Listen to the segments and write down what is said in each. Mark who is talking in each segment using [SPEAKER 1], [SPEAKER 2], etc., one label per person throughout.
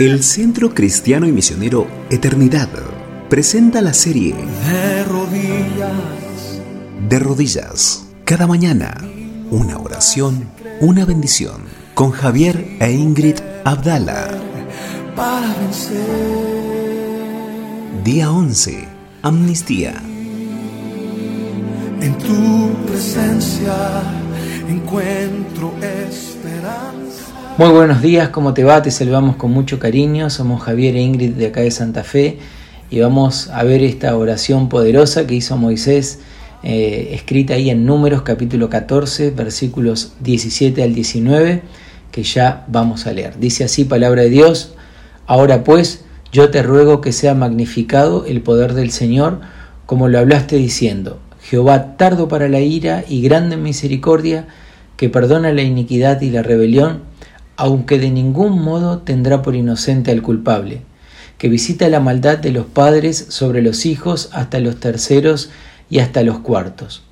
[SPEAKER 1] El Centro Cristiano y Misionero Eternidad presenta la serie
[SPEAKER 2] De rodillas,
[SPEAKER 1] De Rodillas. Cada mañana, una oración, una bendición. Con Javier e Ingrid Abdala.
[SPEAKER 2] para vencer.
[SPEAKER 1] Día 11. Amnistía.
[SPEAKER 2] En tu presencia encuentro esperanza.
[SPEAKER 3] Muy buenos días, ¿cómo te va? Te saludamos con mucho cariño. Somos Javier e Ingrid de acá de Santa Fe y vamos a ver esta oración poderosa que hizo Moisés, eh, escrita ahí en Números capítulo 14, versículos 17 al 19, que ya vamos a leer. Dice así palabra de Dios, ahora pues yo te ruego que sea magnificado el poder del Señor, como lo hablaste diciendo, Jehová tardo para la ira y grande en misericordia, que perdona la iniquidad y la rebelión, aunque de ningún modo tendrá por inocente al culpable, que visita la maldad de los padres sobre los hijos hasta los terceros y hasta los cuartos.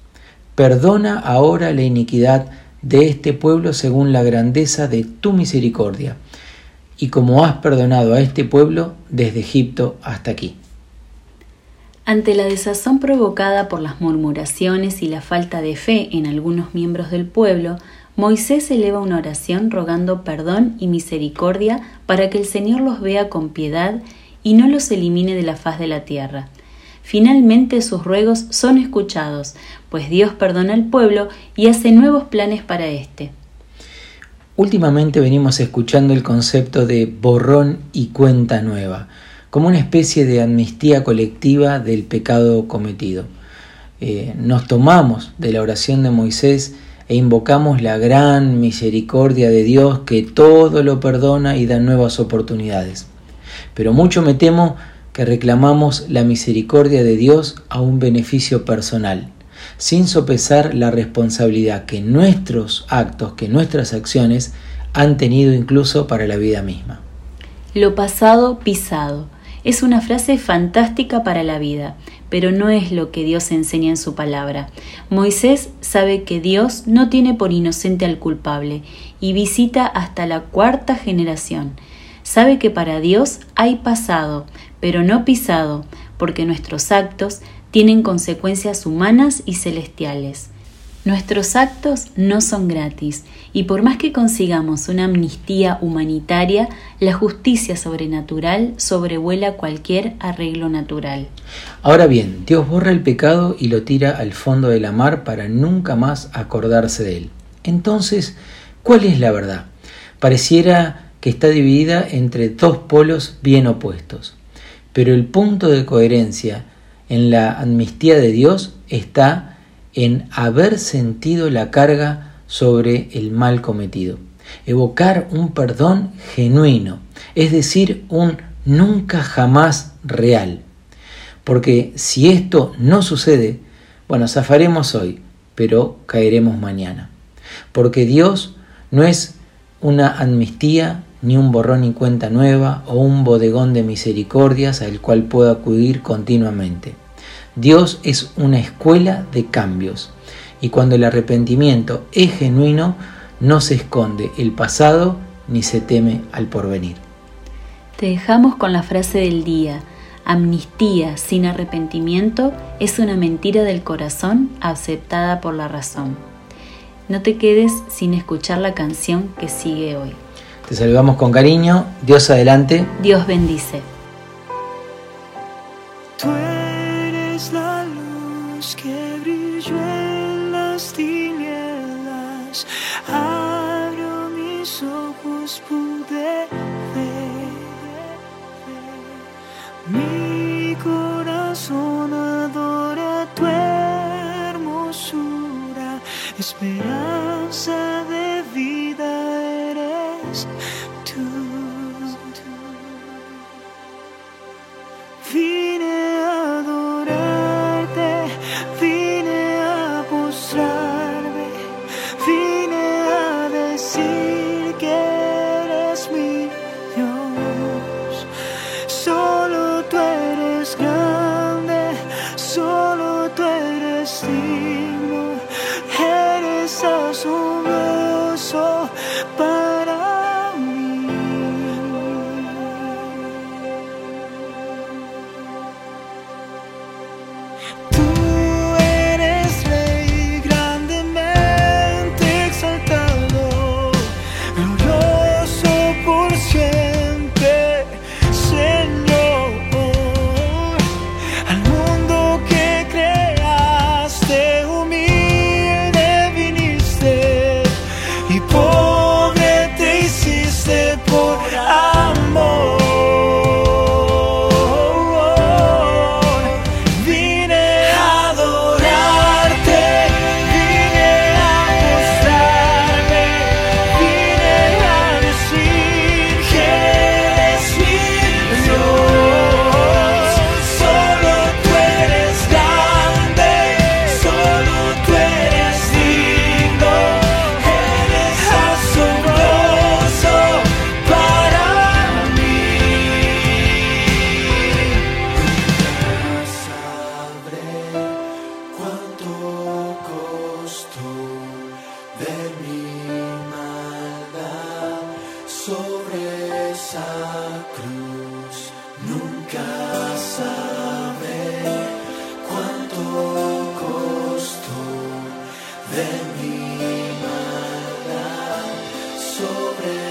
[SPEAKER 3] Perdona ahora la iniquidad de este pueblo según la grandeza de tu misericordia, y como has perdonado a este pueblo desde Egipto hasta aquí.
[SPEAKER 4] Ante la desazón provocada por las murmuraciones y la falta de fe en algunos miembros del pueblo, Moisés eleva una oración rogando perdón y misericordia para que el Señor los vea con piedad y no los elimine de la faz de la tierra. Finalmente sus ruegos son escuchados, pues Dios perdona al pueblo y hace nuevos planes para éste.
[SPEAKER 3] Últimamente venimos escuchando el concepto de borrón y cuenta nueva, como una especie de amnistía colectiva del pecado cometido. Eh, nos tomamos de la oración de Moisés e invocamos la gran misericordia de Dios que todo lo perdona y da nuevas oportunidades. Pero mucho me temo que reclamamos la misericordia de Dios a un beneficio personal, sin sopesar la responsabilidad que nuestros actos, que nuestras acciones han tenido incluso para la vida misma.
[SPEAKER 4] Lo pasado pisado. Es una frase fantástica para la vida, pero no es lo que Dios enseña en su palabra. Moisés sabe que Dios no tiene por inocente al culpable y visita hasta la cuarta generación. Sabe que para Dios hay pasado, pero no pisado, porque nuestros actos tienen consecuencias humanas y celestiales. Nuestros actos no son gratis y por más que consigamos una amnistía humanitaria, la justicia sobrenatural sobrevuela cualquier arreglo natural.
[SPEAKER 3] Ahora bien, Dios borra el pecado y lo tira al fondo de la mar para nunca más acordarse de él. Entonces, ¿cuál es la verdad? Pareciera que está dividida entre dos polos bien opuestos, pero el punto de coherencia en la amnistía de Dios está en haber sentido la carga sobre el mal cometido. Evocar un perdón genuino, es decir, un nunca jamás real. Porque si esto no sucede, bueno, zafaremos hoy, pero caeremos mañana. Porque Dios no es una amnistía, ni un borrón y cuenta nueva, o un bodegón de misericordias al cual puedo acudir continuamente. Dios es una escuela de cambios y cuando el arrepentimiento es genuino, no se esconde el pasado ni se teme al porvenir.
[SPEAKER 4] Te dejamos con la frase del día. Amnistía sin arrepentimiento es una mentira del corazón aceptada por la razón. No te quedes sin escuchar la canción que sigue hoy.
[SPEAKER 3] Te saludamos con cariño. Dios adelante.
[SPEAKER 4] Dios bendice.
[SPEAKER 2] Mis ojos, pude ver. Mi corazón adora tu hermosura. Esperanza sobre esa cruz. Nunca sabré cuánto costó de mi maldad sobre